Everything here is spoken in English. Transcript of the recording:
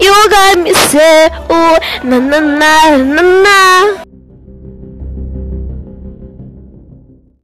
You got me say, oh, na na na na na.